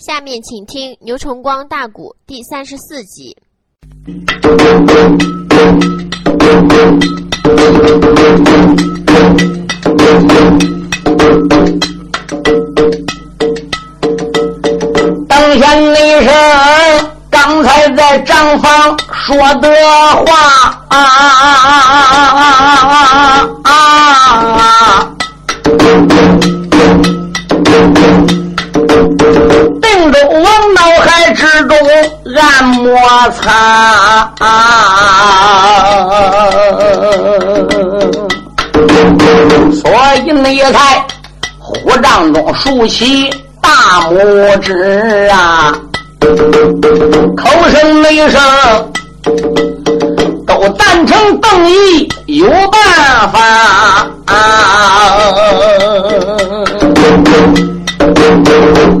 下面请听《牛崇光大鼓》第三十四集。等下那声，刚才在账房说的话啊啊啊啊啊啊啊啊！暗摩擦，所以那才虎帐中竖起。大拇指啊，口声没声，都赞成邓毅有办法啊！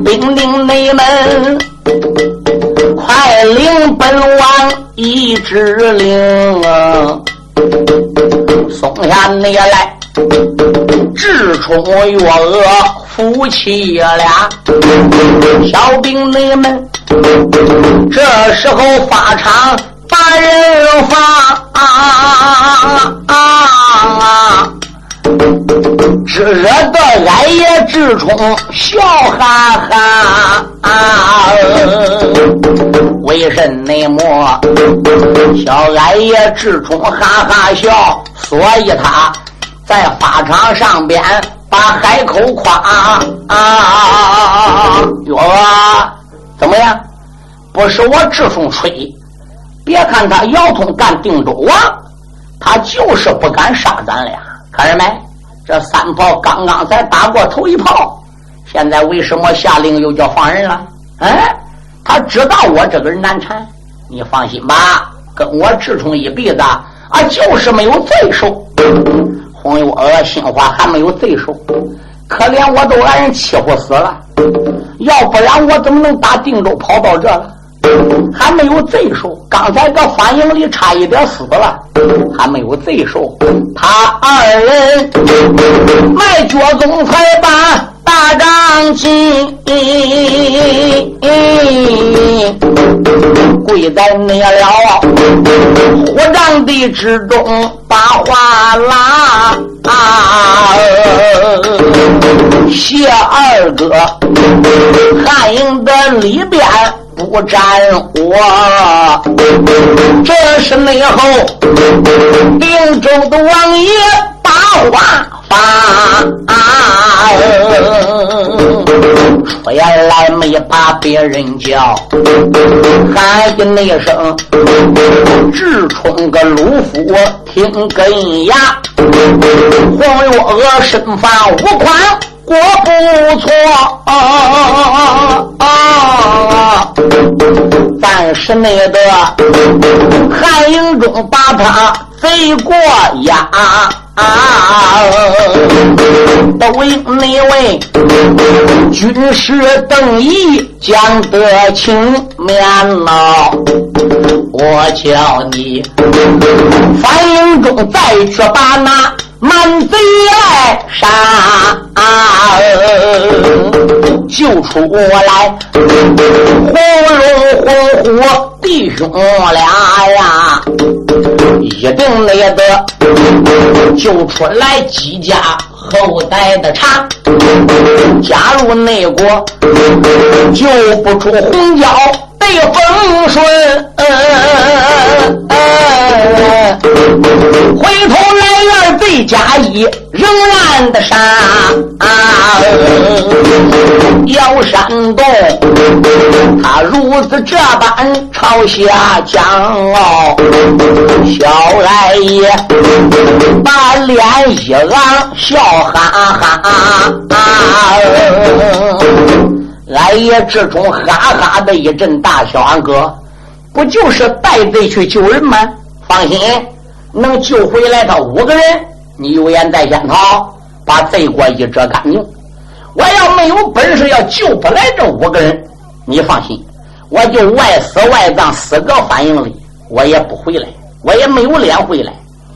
兵丁内们，王一指令，松下你来，直冲月娥。夫妻俩，小兵你们，这时候法场把人放啊！只惹得俺爷志冲笑哈哈啊！为甚那么小俺爷志冲哈哈笑？所以他在法场上边。把海口夸啊！月娥怎么样？不是我志风吹，别看他姚通干定州王，他就是不敢杀咱俩。看见没？这三炮刚刚才打过头一炮，现在为什么下令又叫放人了？哎，他知道我这个人难缠。你放心吧，跟我志冲一辈子啊，就是没有罪受。红月娥心话还没有罪受，可怜我都让人欺负死了，要不然我怎么能打定州跑到这了？还没有罪受，刚才搁反应里差一点死了，还没有罪受。他二人卖脚总裁吧大帐进，跪在那了火葬地之中。把话拉，谢二哥，汉营的里边不沾我，这是内后定州的王爷把话发。出言来没把别人叫，喊一那声，直冲个鲁府听根牙，黄月娥身法无款过不错，但是那个汉营中把他贼过压。都应你问军师邓毅讲得情面了，我叫你反营中再去把那满贼来杀，救出来红龙红虎弟兄俩呀！一定那个救出来几家后代的茶，加入内国救不出红椒得风顺，来二贼加一仍然的杀，姚山动他如此这般朝下讲哦，小来爷把脸一昂，笑哈哈。来爷这种哈哈的一阵大笑，俺哥不就是带贼去救人吗？放心，能救回来他五个人，你有眼在先好，把罪过一遮干净。我要没有本事，要救不来这五个人，你放心，我就外死外葬，死个反应里，我也不回来，我也没有脸回来。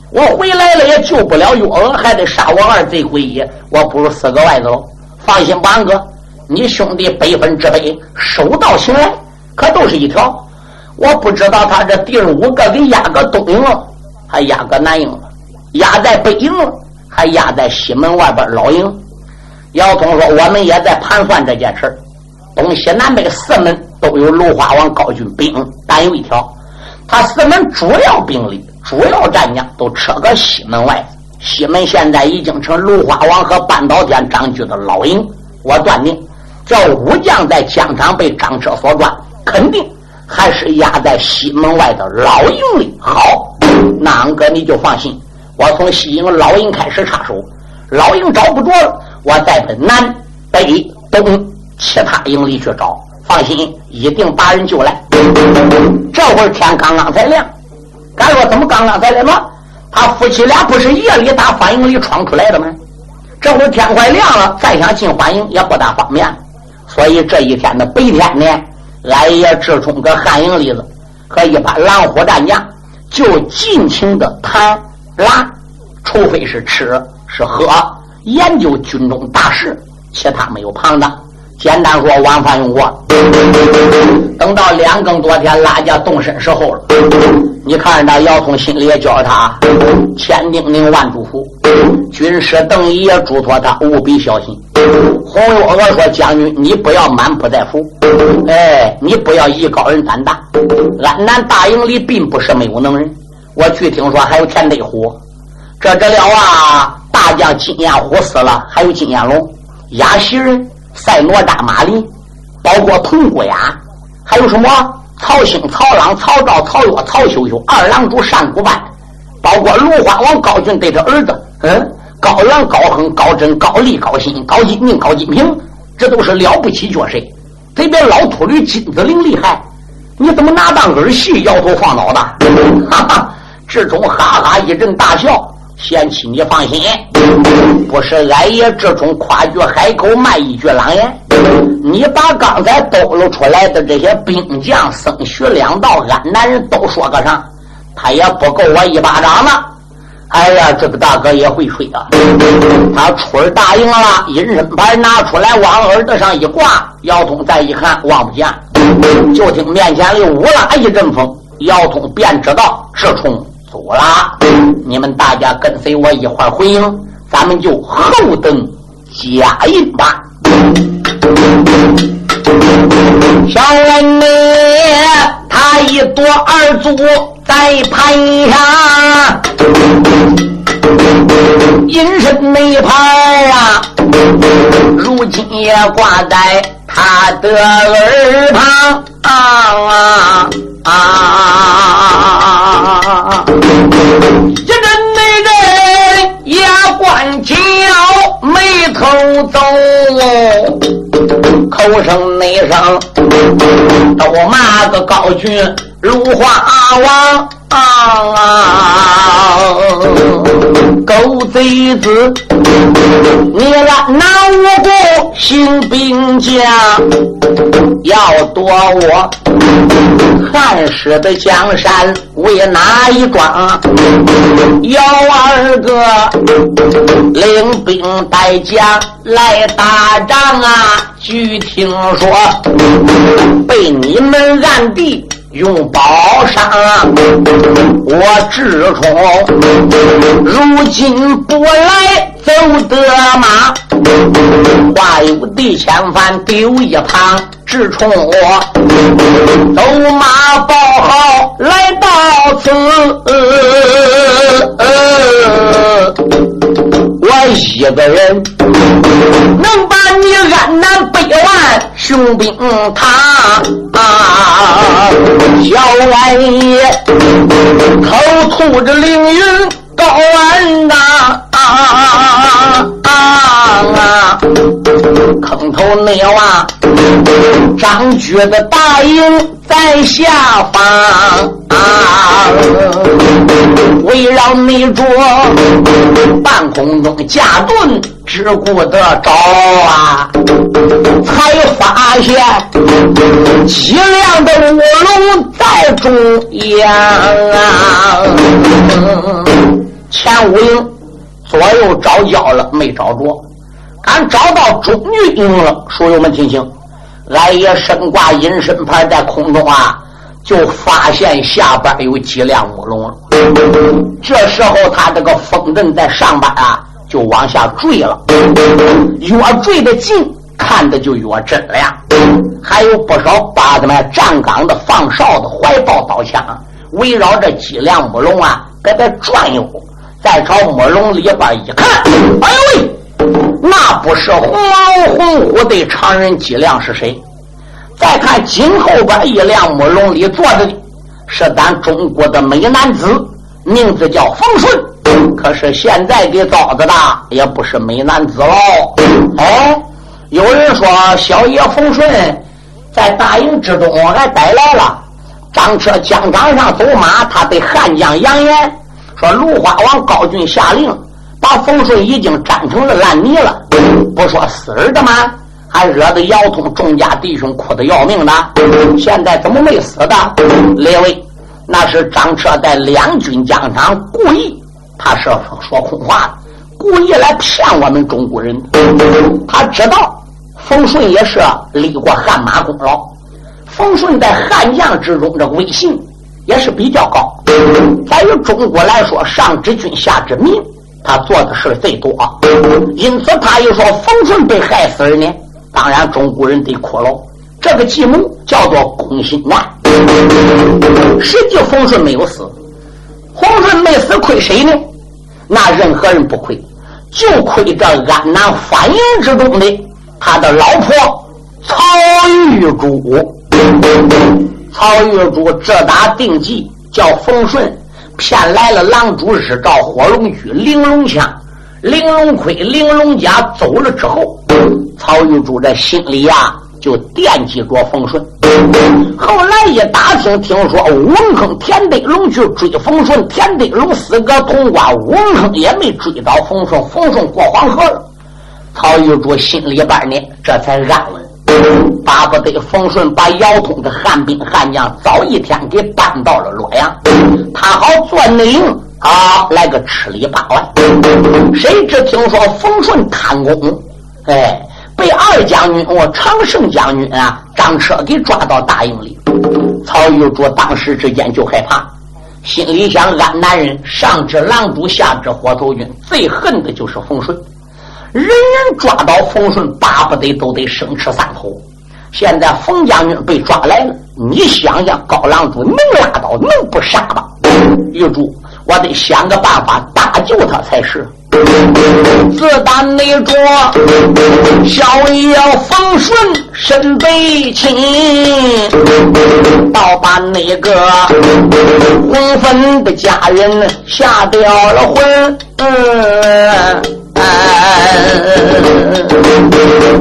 我回来了也救不了月娥，还得杀我二贼鬼爷，我不如死个外子喽。放心吧，哥，你兄弟百分之百手到擒来，可都是一条。我不知道他这第五个给压个东营了，还压个南营了，压在北营，还压在西门外边老营。姚通说：“我们也在盘算这件事东西南北四门都有芦花王高军兵，但有一条，他四门主要兵力、主要战将都撤个西门外。西门现在已经成芦花王和半岛天张居的老营。我断定，这武将在疆场被张车所抓，肯定。”还是压在西门外的老营里好，那俺哥你就放心，我从西营老营开始插手，老营找不着了，我再奔南北东其他营里去找，放心，一定把人救来。这会儿天刚刚才亮，敢说怎么刚刚才亮吗？他夫妻俩不是夜里打欢营里闯出来的吗？这会儿天快亮了，再想进欢营也不大方便，所以这一天的白天呢。俺爷志冲搁汉营里子和一把狼虎战将就尽情的谈拉，除非是吃是喝，研究军中大事，其他没有旁的。简单说，晚饭用过。等到两更多天拉家动身时候了，你看着那姚通心里也叫他千叮咛万嘱咐，军师邓毅也嘱托他务必小心。红月娥说：“将军，你不要满不在乎，哎，你不要艺高人胆大。安南大营里并不是没有能人，我据听说还有田德虎。这这了啊，大将金焰虎死了，还有金焰龙、亚袭人。”赛哪吒、马林，包括铜姑牙，还有什么曹兴、曹朗、曹昭、曹岳、曹秀秀，二郎主单古班，包括芦花王高俊对他儿子，嗯，高元、高亨、高真、高丽、高新、高金明、高金平，这都是了不起角色。这边老秃驴金子陵厉害，你怎么拿当儿戏，摇头晃脑的？哈哈，志忠哈哈一阵大笑。贤妻，你放心，不是俺爷这种夸句海口卖一句狼言。你把刚才抖露出来的这些兵将、僧徐两道、俺男人都说个上，他也不够我一巴掌了。哎呀，这个大哥也会吹啊！他出儿答应了，隐身牌拿出来，往耳朵上一挂，姚通再一看，望不见，就听面前里呜啦一阵风，姚通便知道是冲。走了，你们大家跟随我一块回营，咱们就后等加印吧。小人呢，他一躲二卒在盘下，隐身没跑啊，如今也挂在他的耳旁啊。啊！啊一阵那人牙关紧咬，眉头皱，口声内声都骂个高军如花王。啊！狗贼子，你俺哪无故行兵将？要夺我汉室的江山，为哪一桩？姚二哥领兵带将来打仗啊！据听说，被你们暗地。用宝杀我志冲，如今不来走得马，话有地千番丢一旁，志冲我走马报号来到此，我一个人能把你安南北万雄兵他。小王爷口吐着凌云高安呐，坑头内娃张觉的大营在下方，围绕内着半空中架盾。只顾得着啊，才发现凄凉的卧龙在中央啊。前五营左右找焦了，没找着。俺找到中军营了。书友们听清，俺也身挂隐身牌在空中啊，就发现下边有几辆木龙了。这时候他这个风阵在上边啊，就往下坠了，越坠的近，看的就越真亮。还有不少八子们站岗的、放哨的，怀抱刀枪，围绕着几辆木龙啊，在这转悠。再朝木龙里边一看，哎呦喂，那不是红红虎的常人脊梁是谁？再看紧后边一辆木龙里坐着的是咱中国的美男子，名字叫冯顺。可是现在给糟子的也不是美男子喽。哎，有人说小爷冯顺在大营之中还待来了，张车疆场上走马，他对汉将扬言。说芦花王高俊下令，把冯顺已经粘成了烂泥了。不说死儿的吗？还惹得姚通众家弟兄哭得要命的。现在怎么没死的？列位，那是张彻在两军疆场故意，他是说空话，故意来骗我们中国人。他知道冯顺也是立过汗马功劳，冯顺在汉将之中这威信。也是比较高，在于中国来说，上知君下知民，他做的事最多，因此他又说冯顺被害死了呢。当然，中国人得哭了。这个计谋叫做攻心案，实际冯顺没有死，冯顺没死亏谁呢？那任何人不亏，就亏这安南反营之中的他的老婆曹玉珠。曹玉珠这打定计，叫冯顺骗来了狼主日照火龙驹玲珑枪，玲珑盔、玲珑甲走了之后，曹玉珠这心里呀就惦记着冯顺。后来一打听，听说文坑田德龙去追冯顺，田德龙死个通瓜，文坑也没追到冯顺，冯顺过黄河了。曹玉珠心里边呢，这才安稳。巴不得冯顺把姚通的汉兵汉将早一天给搬到了洛阳，他好做内应啊，来个吃里扒外。谁知听说冯顺贪功，哎，被二将军我常胜将军啊张车给抓到大营里。曹玉珠当时之间就害怕，心里想：俺男人上至狼主，下至火头军，最恨的就是冯顺。人人抓到冯顺，巴不得都得生吃三口。现在冯将军被抓来了，你想想，高狼主能拉倒，能不杀吗？玉珠，我得想个办法搭救他才是。自打那着小爷冯顺身被擒，倒把那个红粉的家人吓掉了魂。嗯。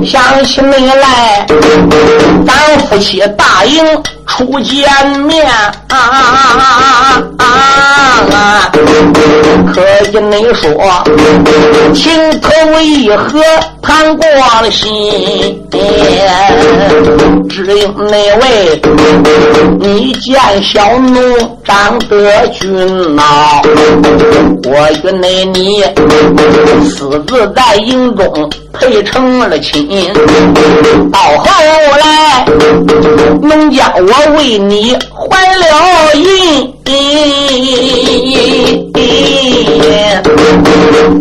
想起你来，咱夫妻答应初见面啊！可以你说情投意合，谈过了心，只因那位你见小奴长得俊呐，我与那你私自在营中配成了亲，到后来能将我为你还了银。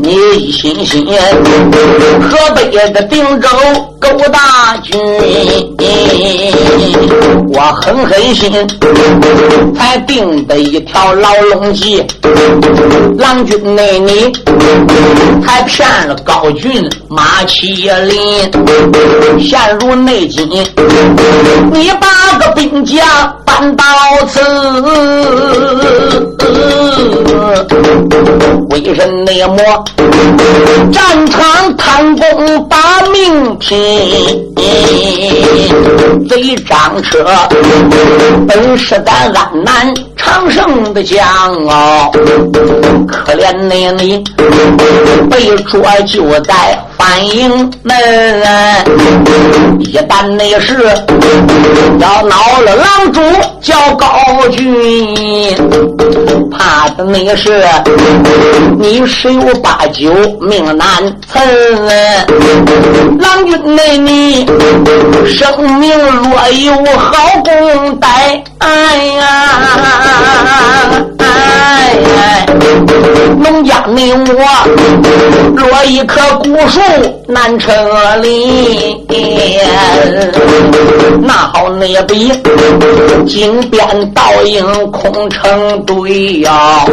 你一心心河北的定州勾大军，我狠狠心才定的一条牢笼计，郎君内你还骗了高俊马麒麟，陷入内奸，你把个兵将搬到此。为人内魔，战场贪功把命拼，贼张车本是咱安南长胜的将哦，可怜那你被捉就在。反营门，一旦那是要恼了狼主叫高君，怕的那是你十有八九命难存。郎君内你生命若有好功待，哎呀！农家你我若一棵古树难成林，那好那比金鞭倒影空成堆呀！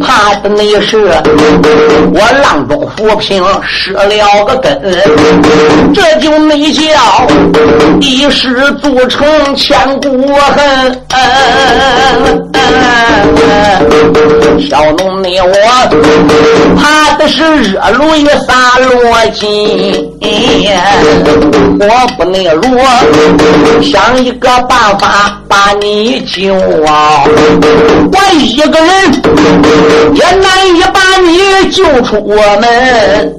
怕的那是我浪中浮萍失了个根，这就没叫一世铸成千古恨。小农你我怕的是热炉一洒落尽，我不能如想一个办法把你救啊！我一个人也难以把你救出我们，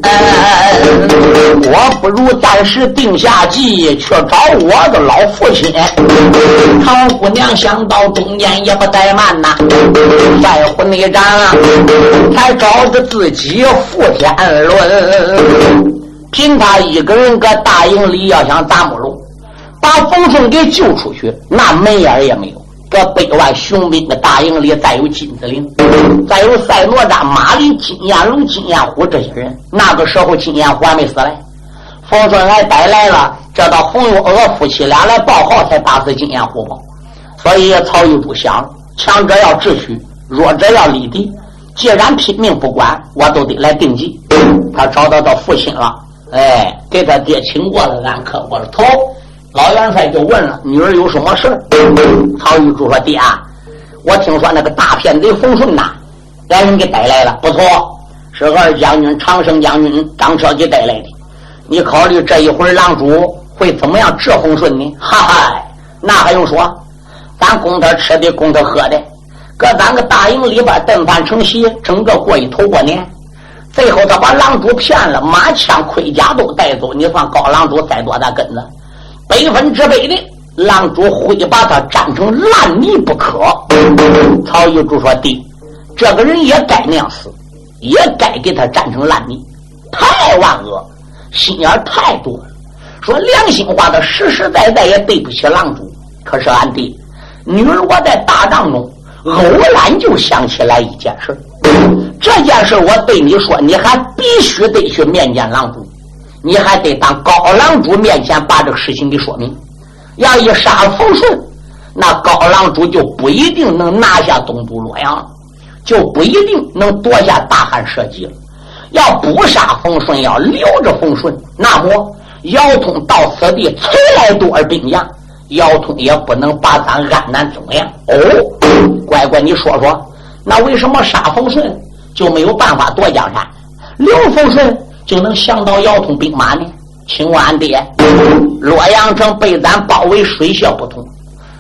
我不如暂时定下计去找我的老父亲。唐姑娘想到中间也不怠慢呐。在乎内战，才找着自己负天伦。凭他一个人搁大营里，要想打木龙，把冯顺给救出去，那门眼也没有。搁北外雄兵的大营里，再有金子岭，再有赛罗扎、马林、金燕龙、金燕虎这些人。那个时候，金燕虎还没死嘞。冯顺还带来了，这到冯玉娥夫妻俩来报号，才打死金燕虎吧。所以曹玉不想。强者要智取，弱者要力敌。既然拼命不管，我都得来定计。他找到他父亲了，哎，给他爹请过了，俺磕过了头。老元帅就问了：“女儿有什么事曹玉珠说：“爹啊，我听说那个大骗子冯顺呐，让人给带来了。不错，是二将军长生将军张彻给带来的。你考虑这一会狼主会怎么样治冯顺呢？哈哈，那还用说？”咱供他吃的，供他喝的，搁咱个大营里边炖饭成席，整个过一头过年。最后他把狼主骗了，马枪盔甲都带走。你算高狼主栽多大根子？百分之百的狼主会把他粘成烂泥不可。曹玉珠说：“弟，这个人也该那样死，也该给他粘成烂泥。太万恶，心眼太多了。说良心话，他实实在在也对不起狼主。可是俺弟。”女儿，我在大帐中偶然就想起来一件事这件事我对你说，你还必须得去面见狼主，你还得当高狼主面前把这个事情给说明。要一杀冯顺，那高狼主就不一定能拿下东都洛阳，就不一定能夺下大汉社稷了。要不杀冯顺，要留着冯顺，那么姚通到此地从来多少兵将？姚通也不能把咱安南怎么样？哦，乖乖，你说说，那为什么杀冯顺就没有办法夺江山，刘冯顺就能降到姚通兵马呢？请问俺爹，洛阳城被咱包围，水泄不通，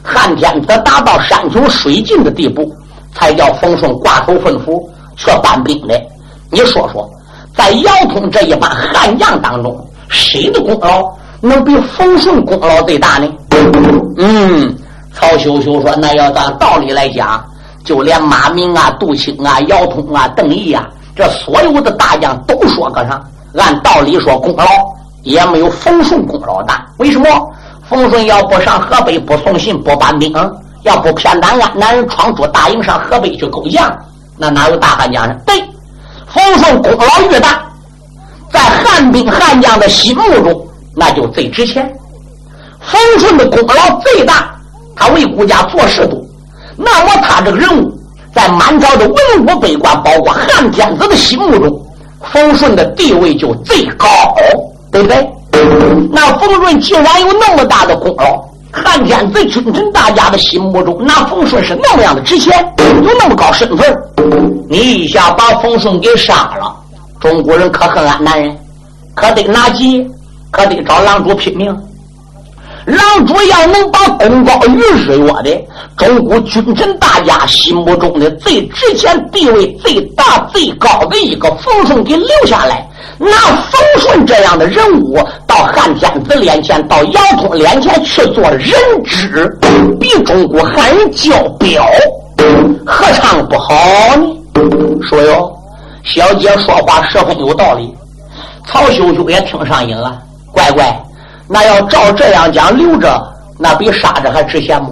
汉天子达到山穷水尽的地步，才叫冯顺挂头粪府去搬兵的。你说说，在姚通这一帮悍将当中，谁的功劳能比冯顺功劳最大呢？嗯，曹秀秀说：“那要按道理来讲，就连马明啊、杜青啊、姚通啊、邓毅啊，这所有的大将都说个上。按道理说，功劳也没有冯顺功劳大。为什么？冯顺要不上河北，不送信，不搬兵，要不骗南安南人闯出大营上河北去勾将，那哪有大汉将呢？对，冯顺功劳越大，在汉兵汉将的心目中，那就最值钱。”冯顺的功劳最大，他为国家做事多，那么他这个人物在满朝的文武百官，包括汉天子的心目中，冯顺的地位就最高，对不对？那冯顺既然有那么大的功劳，汉天子君臣大家的心目中，那冯顺是那么样的值钱，有那么高身份，你一下把冯顺给杀了，中国人可恨俺男人，可得拿计，可得找狼主拼命。狼主要能把功高于日月的中国君臣大家心目中的最值钱、地位最大、最高的一个冯顺给留下来，拿冯顺这样的人物到汉天子脸前、到姚通脸前去做人质，比中国汉人交表，何尝不好呢？说哟，小姐说话十分有道理。曹秀秀也听上瘾了，乖乖，那要照这样讲，留着那比杀着还值钱吗？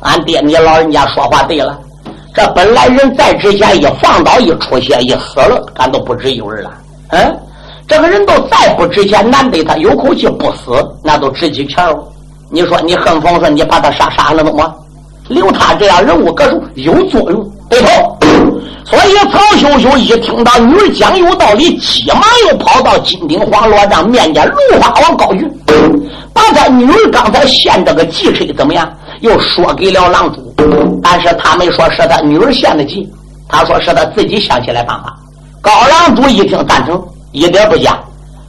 俺爹你老人家说话对了，这本来人再值钱一放倒一出血一死了，俺都不值一文了。嗯，这个人都再不值钱，难得他有口气不死，那都值几钱哦。你说你恨风顺，你把他杀杀了了吗？留他这样人物，可是有作用，对头。所以曹秀秀一听到女儿讲有道理，急忙又跑到金顶黄罗帐面见芦花王高俊，把他女儿刚才献这个计策怎么样，又说给了郎主。但是他没说是他女儿献的计，他说是他自己想起来办法。高郎主一听赞成，一点不假。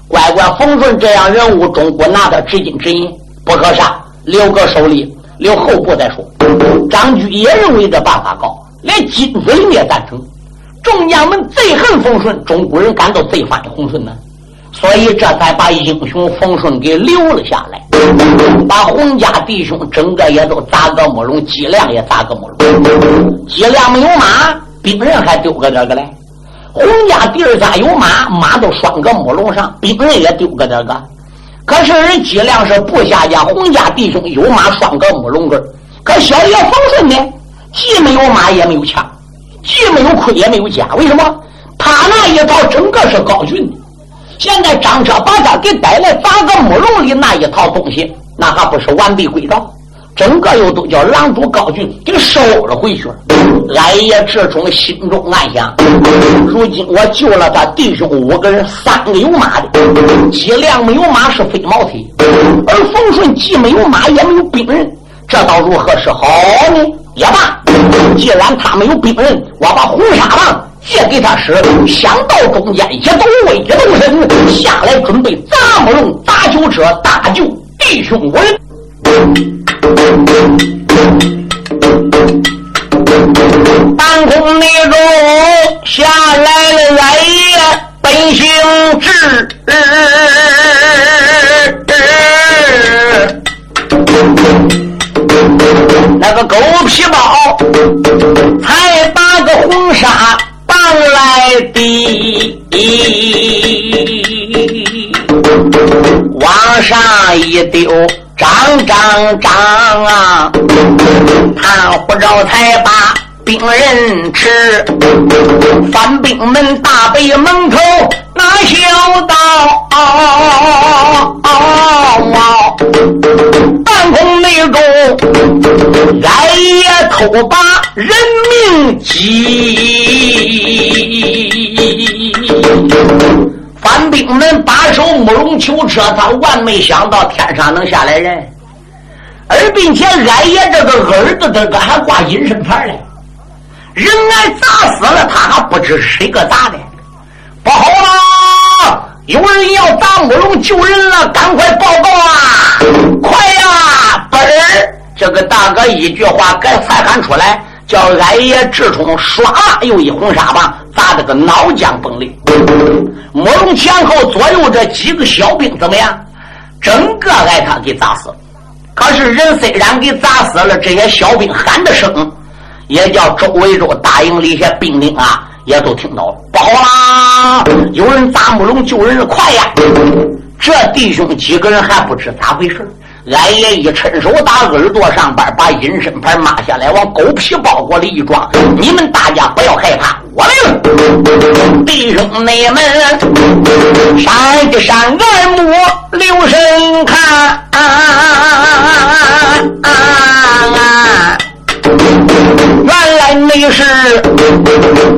乖乖，冯顺这样人物，中国拿他至金至银，不可杀，留个手里，留后部再说。张居也认为这办法高。连金子林也赞成，众将们最恨冯顺，中国人感到最烦的洪顺呢，所以这才把英雄冯顺给留了下来，把洪家弟兄整个也都砸个木笼，脊梁也砸个木笼，脊梁没有马，兵人还丢个这个嘞。洪家弟儿家有马，马都拴个木笼上，兵人也丢个这个。可是人脊梁是部下家，洪家弟兄有马拴个木笼根可小爷冯顺呢？既没有马也没有枪，既没有盔也没有甲，为什么？他那一套整个是高俊的。现在张车把他给逮来砸个木笼里那一套东西，那还不是完璧归赵？整个又都叫狼主高俊给收了回去了。俺爷志忠心中暗想：如今我救了他弟兄五个人，三个有马的，脊梁没有马是飞毛腿，而冯顺既没有马也没有兵人，这倒如何是好呢？也罢，既然他没有兵刃，我把红沙棒借给他使，想到中间一动位一动身，下来准备砸木龙、砸酒车，搭救弟兄五人。张啊！他不着才把兵人吃，翻兵门大北门口拿小刀。半空内中，俺也偷把人命急。翻兵门把守慕容囚车，他万没想到天上能下来人，而并且俺爷这个儿子这个还挂隐身牌嘞，人俺砸死了，他还不知谁个砸的，不好了！有人要砸木龙救人了，赶快报告啊！快呀！本儿这个大哥一句话该才喊出来，叫俺爷志冲唰又一红沙棒砸得个脑浆崩裂。木龙前后左右这几个小兵怎么样？整个挨他给砸死了。可是人虽然给砸死了，这些小兵喊的声，也叫周围州大营里些兵丁啊。也都听到了，不好啦！有人砸木龙救人是，快呀！这弟兄几个人还不知咋回事俺爷一伸手打耳朵上边，把隐身牌抹下来，往狗皮包裹里一装。你们大家不要害怕，我来了！弟兄妹们，闪一闪二目，留神看。啊啊啊原来你是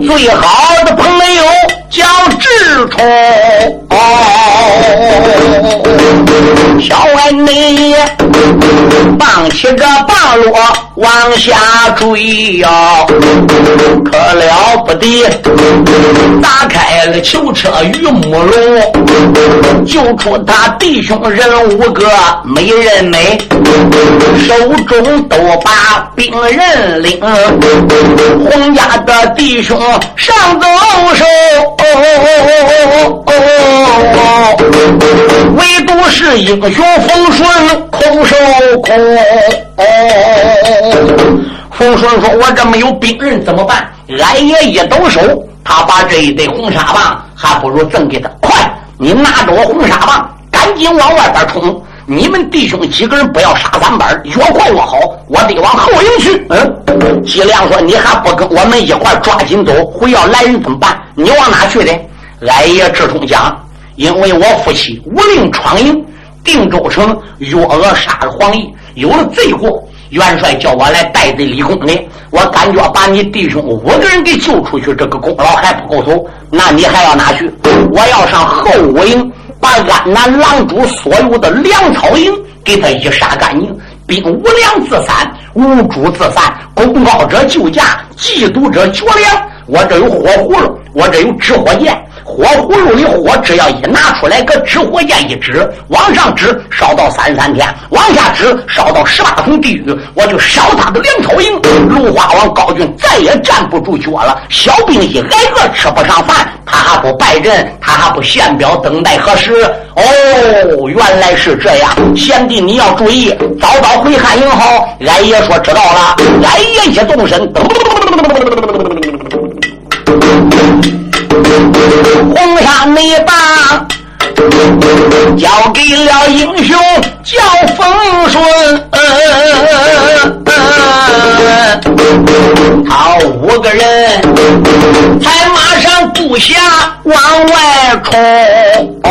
最好的朋友，叫志冲。小爱你放起这棒落往下坠呀，可了不得！打开了囚车与木笼，救出他弟兄人五个，没人没，手中都把兵刃领，洪家的弟兄上走手，是英雄风顺空手空。风顺说：“我这没有兵刃怎么办？”俺爷一抖手，他把这一对红纱棒，还不如赠给他。快，你拿着我红纱棒，赶紧往外边冲！你们弟兄几个人不要杀三班，越快越好。我得往后营去。嗯，姬亮说：“你还不跟我们一块抓紧走？回要来人怎么办？你往哪去的？”俺爷志冲讲：“因为我父亲无令闯营，定州城约额杀了黄奕，有了罪过。”元帅叫我来带队立功的，我感觉把你弟兄五个人给救出去，这个功劳还不够走。那你还要哪去？我要上后五营，把安南狼主所有的粮草营给他一杀干净。兵无粮自散，无主自散。功高者救驾，嫉妒者绝粮。我这有火葫芦，我这有纸火箭。火葫芦里火，只要一拿出来，搁纸火箭一指，往上指烧到三三天，往下指烧到十八层地狱，我就烧他的粮草营。芦花王高俊再也站不住脚了，小兵一挨个吃不上饭，他还不败阵，他还不献表，等待何时？哦，原来是这样，贤弟你要注意，早早回汉营好。俺爷说知道了，俺爷一动身。红山那把交给了英雄叫风顺，他五个人才马部下往外冲，哦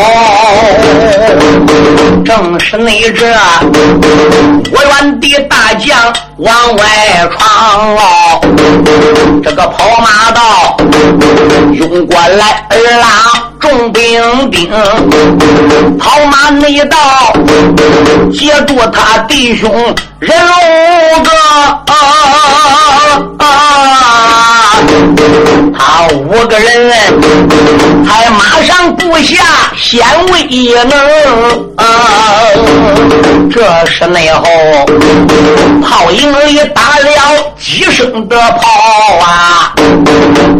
正是那这我远的大将往外闯哦，这个跑马道涌过来二郎。重兵兵跑马内道，接住他弟兄人。五个，他五个人。还马上布下显威能。这是内后炮营里打了几声的炮啊，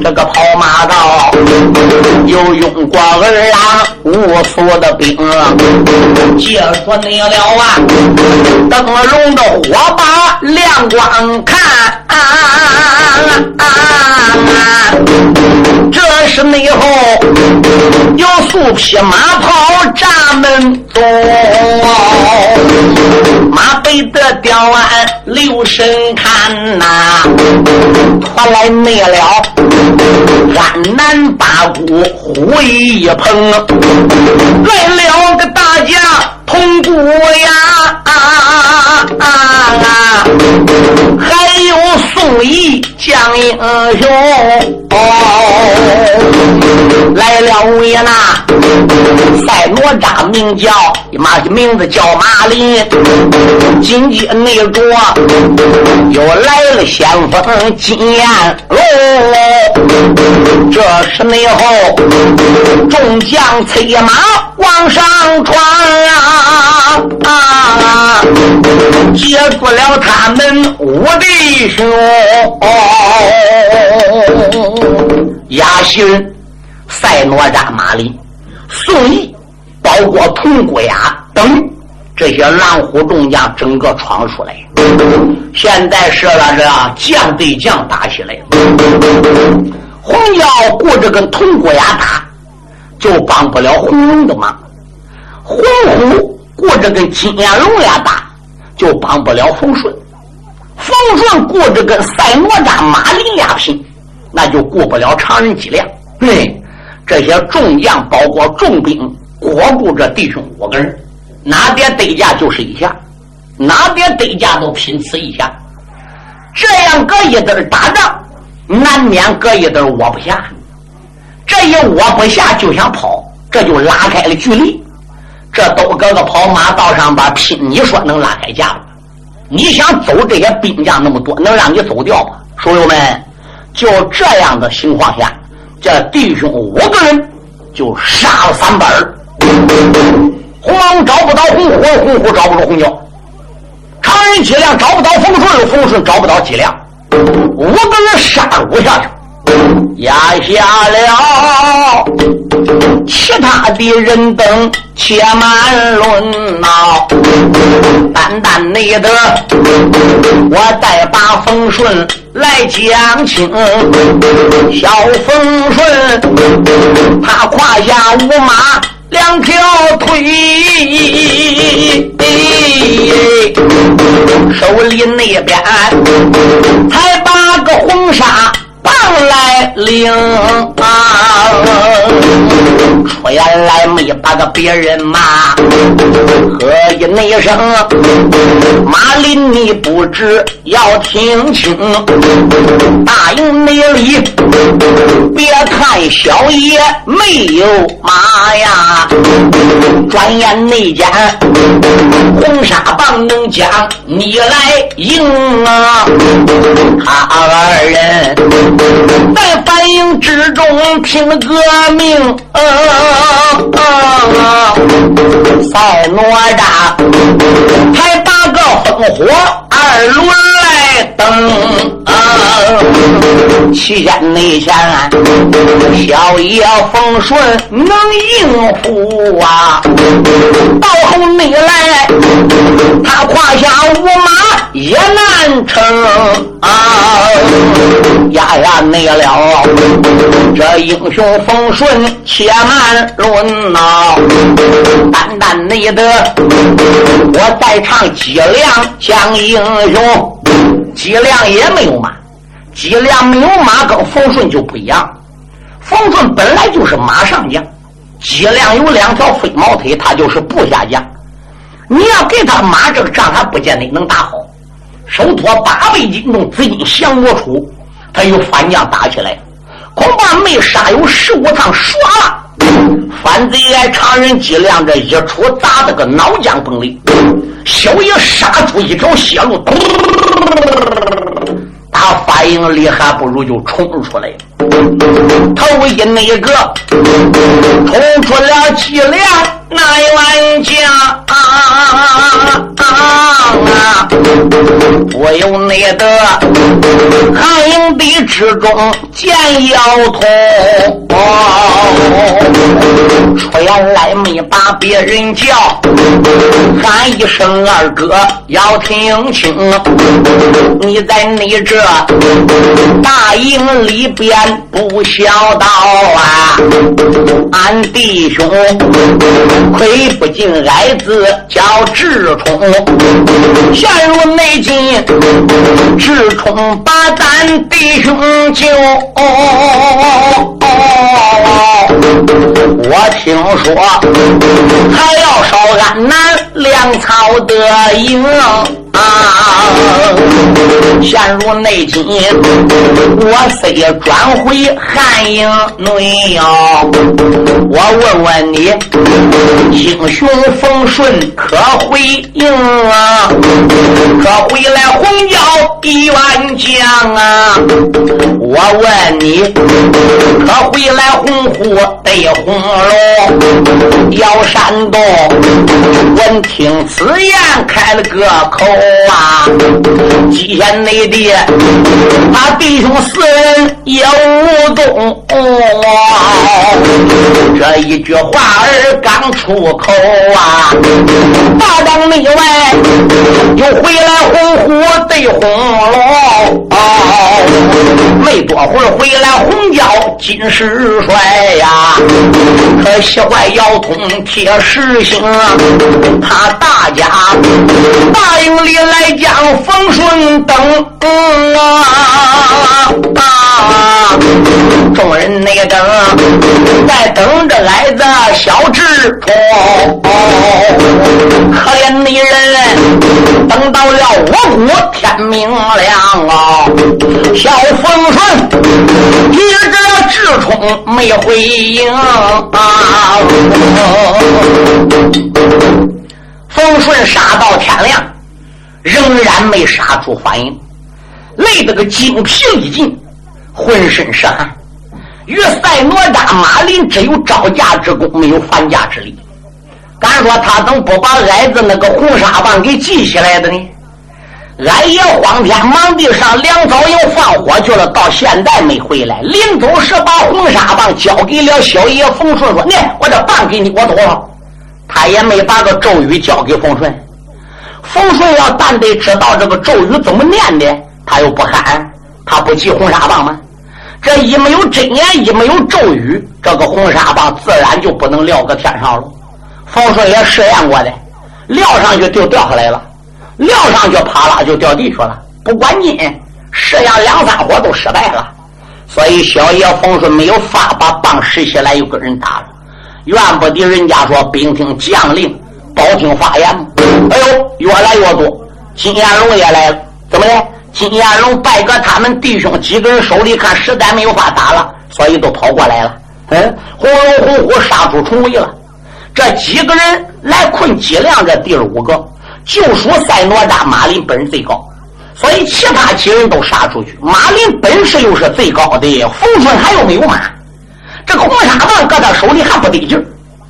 这个跑马道又用。过儿郎无数的兵，接着你了啊！灯笼的火把亮光看，啊啊啊这是内后有数匹马跑闸门东，马背的吊鞍留神看呐，传来内了安南八股虎一碰，来了个大将红姑呀，啊啊啊，还有宋义、江英雄，哦，来了，五爷呐，赛罗扎名叫。马名字叫马林，紧接着又来了先锋金燕龙，这时内后众将催马往上闯啊，接住了他们五弟兄，亚信、赛诺扎、马林、宋义，包括铜锅牙等这些狼虎众将，整个闯出来。现在是了，这将对将打起来了。红妖顾着跟铜锅牙打，就帮不了红龙的忙；红虎顾着跟金眼龙俩打，就帮不了冯顺。冯顺顾着跟赛哪吒、马林俩拼，那就顾不了常人脊梁。对，这些众将，包括重兵，裹住这弟兄五个人，哪点得架就是一下，哪点得架都拼此一下。这样隔一阵打仗。难免隔一阵窝不下，这一窝不下就想跑，这就拉开了距离。这都搁个跑马道上边拼，你说能拉开架吗？你想走这些兵将那么多，能让你走掉吗？书友们，就这样的情况下，这弟兄五个人就杀了三本 红狼找不到红虎，红虎找不着红牛；常人脊梁找不到风顺，风顺找不到脊梁。五个人杀五下去。压下了其他的人等且慢论呐，单单内的我再把风顺来讲清。小风顺他胯下五马两条腿，手里那边才把个红纱。棒来领啊！出言来没把个别人骂，喝一那声，马林你不知要听清，大营内里别看小爷没有马呀，转眼内间红沙棒能将你来迎啊！他二人。在反应之中拼啊，赛哪吒还打个烽火二轮来登，齐天内前小爷风顺能应付啊，到后内来他胯下无马也难成啊，呀呀！内了，这英雄风顺且慢论呐，单单内得，我再唱脊梁讲英雄，脊梁也没有马，脊梁没有马跟冯顺就不一样，冯顺本来就是马上将，脊梁有两条飞毛腿，他就是部下将，你要给他马这个仗，还不见得能打好，手托八倍金重，紫金降魔杵。他又反将打起来，恐怕没杀有十五趟耍了。反贼挨常人脊梁这一出，砸得个脑浆崩裂。小爷杀出一条血路，营里还不如就冲出来。头一那个冲出了脊梁。那一万家啊，啊啊！我有你的寒营地之中见腰痛，出来没把别人叫，喊一声二哥要听清，你在你这大营里边不孝道啊，俺弟兄。亏不进矮子叫智冲，陷入内境，智冲把咱弟兄救。我听说还要烧俺南粮草的营。啊！陷入内境，我虽转回汉营内哟。我问问你，英雄冯顺可回应啊？可回来红椒一员将啊？我问你，可回来红虎对红龙？姚山东闻听此言，开了个口。啊！几天内地，他弟兄四人也无动。这一句话儿刚出口啊，大帐内外又回来红虎对红龙。没多会儿回来红椒金世帅呀，可喜欢腰通铁石心，他大家大营里。来将风顺等啊！众人那等，在等着来的小智冲。可怜的人，等到了我国天明亮啊！小风顺一直智冲没回应啊！风顺杀到天亮。仍然没杀出反应，累得个精疲力尽，浑身是汗。与赛哪吒、马林只有招架之功，没有还架之力。敢说他怎么不把矮子那个红纱棒给系起来的呢？俺爷慌天忙地上粮草营放火去了，到现在没回来。临走时把红纱棒交给了小爷冯顺，说：“你，我这棒给你，我走了。”他也没把个咒语交给冯顺。冯顺要但得知道这个咒语怎么念的，他又不喊，他不系红纱棒吗？这一没有真言，一没有咒语，这个红纱棒自然就不能撂个天上了。冯顺也试验过的，撂上去就掉下来了。撂上去，啪啦就掉地去了。不管劲，试验两三火都失败了。所以小爷冯顺没有法把棒拾起来，又跟人打了。怨不得人家说兵听将令，包听发言。哎呦，越来越多。金彦龙也来了，怎么的？金彦龙拜个他们弟兄几个人手里，看实在没有法打了，所以都跑过来了。嗯，呼龙呼呼杀出重围了。这几个人来困脊梁，这第五个。就属赛哪吒、马林本事最高，所以其他几人都杀出去。马林本事又是最高的，冯顺还有没有马？这个红纱棒搁他手里还不得劲儿，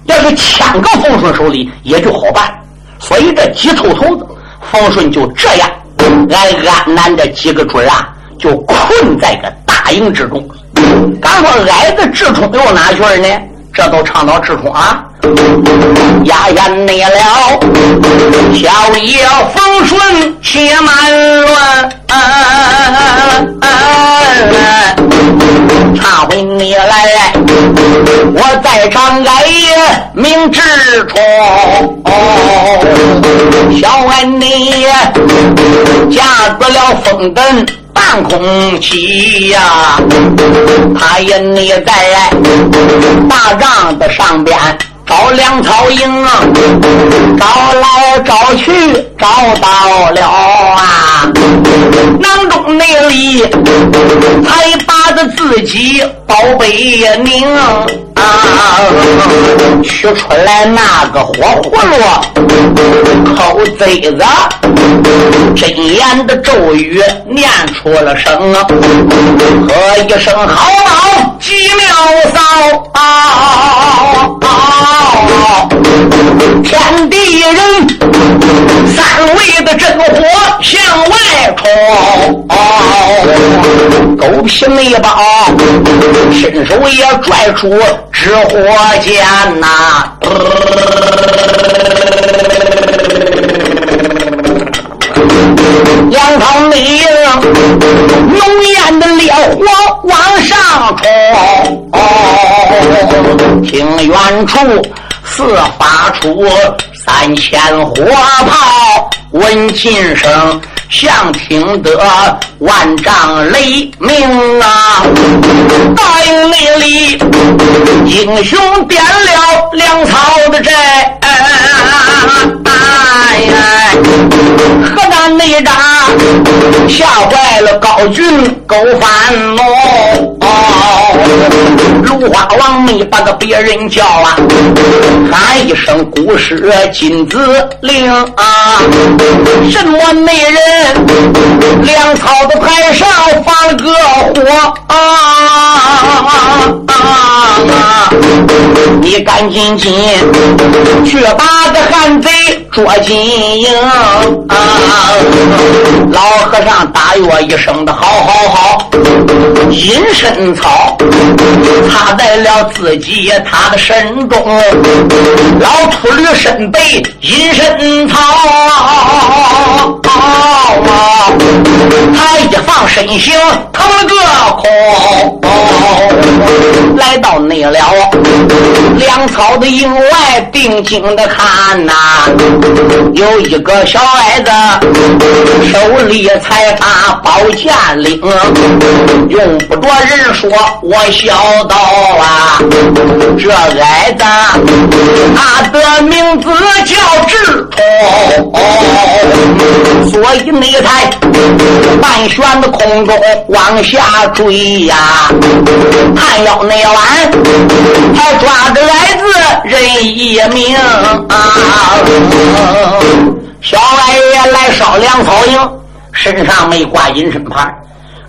要是牵个冯顺手里也就好办。所以这几头头子，冯顺就这样，俺安南这几个准啊，就困在个大营之中。敢说矮子智冲又哪去呢？这都唱到智冲啊！压眼内了，小爷风顺且慢乱。唱回你来，我在场矮爷明智冲，小恩你架子了风灯。半空起呀，他也你在大帐子上边找粮草营啊，找来找去找到了啊，囊中内里还把着自己宝贝拧。啊！取出来那个火葫芦，口贼子真言的咒语念出了声啊，喝一声好宝几妙骚！天地人三位的真火向外冲，狗皮内包伸手也拽出。纸火箭呐，杨桃内浓烟的烈火往上冲，哦听远处四发出三千火炮，闻琴声。像听得万丈雷鸣啊！大营内里，英雄点了粮草的寨，哎！河南内战吓坏了高军，狗反喽。芦花王没把个别人叫啊，喊一声古诗金子令啊！什么美人？粮草的台上放个火啊！你赶紧紧去把个汉贼捉进营啊！老和尚大约一声的好好好，隐身草插在了自己他的身中，老秃驴身背隐身草啊！他一放身形腾了个空，来到内了粮草的营外，定睛的看呐，有一个小矮子手里才把宝剑领，用不着人说，我晓得啊，这矮子他的名字叫智通，所以那才半悬的空中往下坠呀，看要那晚他抓着矮子人一命啊！小矮爷来烧粮草营，身上没挂隐身牌。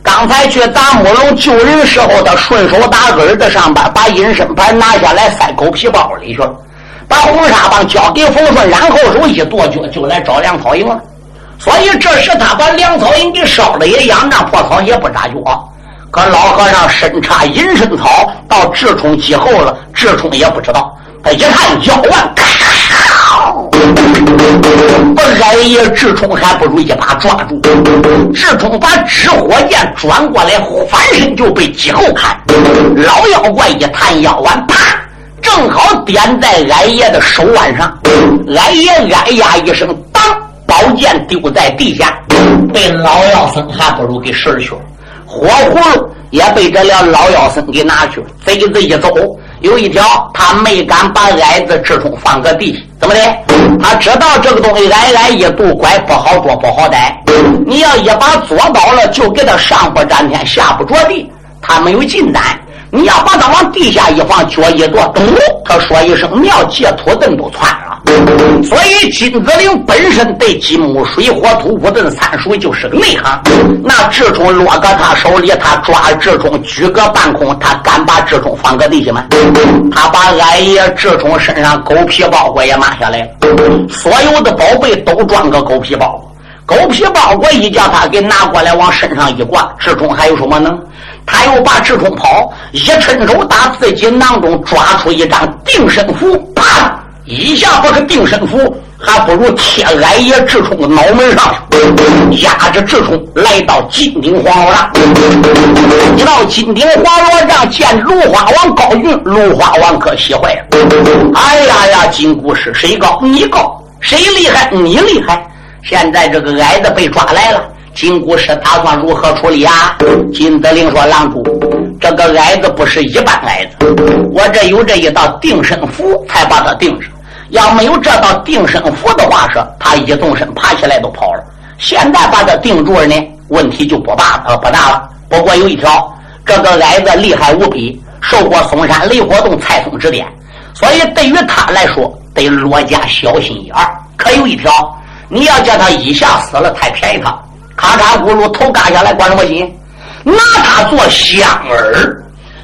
刚才去打木龙救人时候，他顺手打耳朵上边，把隐身牌拿下来塞狗皮包里去了。把红纱棒交给冯顺，然后手一跺脚就来找粮草营了。所以这时他把粮草营给烧了，也养那破草也不扎脚。可老和尚身插隐身草到智冲机后了，智冲也不知道。他一看腰腕，咔！把矮爷智冲还不如一把抓住。智冲把纸火箭转过来，翻身就被机后砍。老妖怪一探腰腕，啪！正好点在矮爷的手腕上。矮爷哎呀一声，剑丢在地下，被老妖僧还不如给拾去了。火葫芦也被这俩老妖僧给拿去了。贼子一走。有一条，他没敢把矮子智冲放个地，怎么的？他知道这个东西矮矮一度拐不好捉不好逮。你要一把捉到了，就给他上不沾天下不着地，他没有进胆。你要把他往地下一放，脚一跺，咚！他说一声“妙借土凳都窜了。所以金子陵本身对金木水火土五遁三属就是个内行。那智冲落搁他手里，他抓智冲举个半空，他敢把智冲放搁地下吗？他把俺爷智冲身上狗皮包裹也拿下来，所有的宝贝都装个狗皮包。狗皮包裹一叫他给拿过来，往身上一挂，智冲还有什么能？他又把智冲跑，一伸手打自己囊中抓出一张定身符，啪！一下不是定身符，还不如贴矮爷智冲的脑门上，压着智冲来到金顶黄罗帐。一到金顶黄罗帐，见芦花王高云，芦花王可喜坏了。哎呀呀，金故事谁高？你高。谁厉害？你厉害。现在这个矮子被抓来了。金谷师打算如何处理啊？金德令说：“郎主，这个矮子不是一般矮子，我这有这一道定身符，才把他定上。要没有这道定身符的话，说他一动身爬起来都跑了。现在把他定住了呢，问题就不大了，不大了。不过有一条，这个矮子厉害无比，受过嵩山雷火洞蔡松指点，所以对于他来说，得落家小心眼儿。可有一条，你要叫他一下死了，太便宜他。”咔嚓咕噜，头嘎下来，关什么心？拿它做香饵，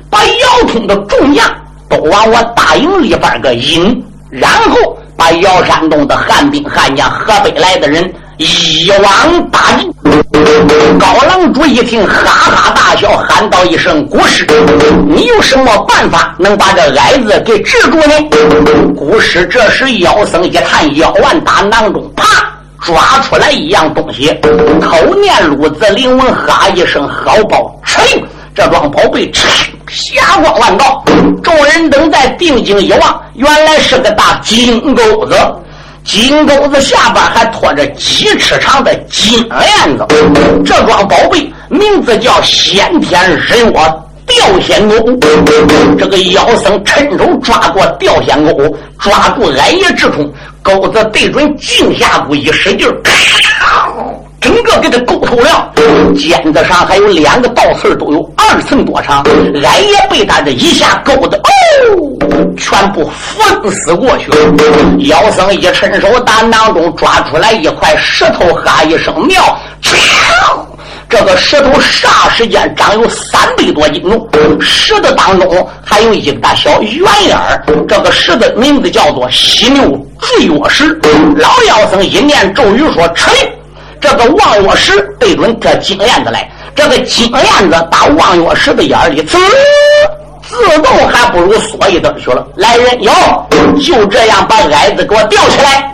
把姚通的重将都往我大营里边个引，然后把姚山洞的汉兵汉将、河北来的人一网打尽。高郎主一听，哈哈大笑，喊道一声：“古师，你有什么办法能把这矮子给制住呢？”古师这时妖僧一探腰腕，打囊中，啪！抓出来一样东西，口念鲁子灵文，哈一声好宝，吹，这桩宝贝，霞光万道。众人等在定睛一望，原来是个大金钩子，金钩子下边还拖着几尺长的金链子。这桩宝贝名字叫先天日月吊仙钩。这个妖僧趁手抓过吊仙钩，抓住矮爷之冲。钩子对准镜下骨一使劲，咔，整个给他勾透了。尖子上还有两个倒刺，都有二寸多长。俺爷被他这一下勾的，哦，全部封死过去了。妖僧一伸手，打囊中抓出来一块石头，哈一声妙，这个石头霎时间长有三倍多斤重，石头当中还有一个大小圆眼儿。这个石头名字叫做犀牛坠月石。老妖僧一念咒语说：“吹！”这个望月石对准这金链子来，这个金链子打望月石的眼里，滋，自动还不如缩一点去了。来人，有，就这样把矮子给我吊起来。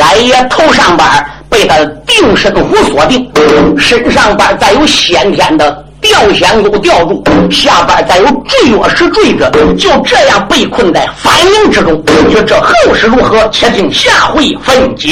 矮爷头上边。被他定身符锁定，身上边再有先天的吊仙钩吊住，下边再有坠月石坠着，就这样被困在反营之中。就这后事如何？且听下回分解。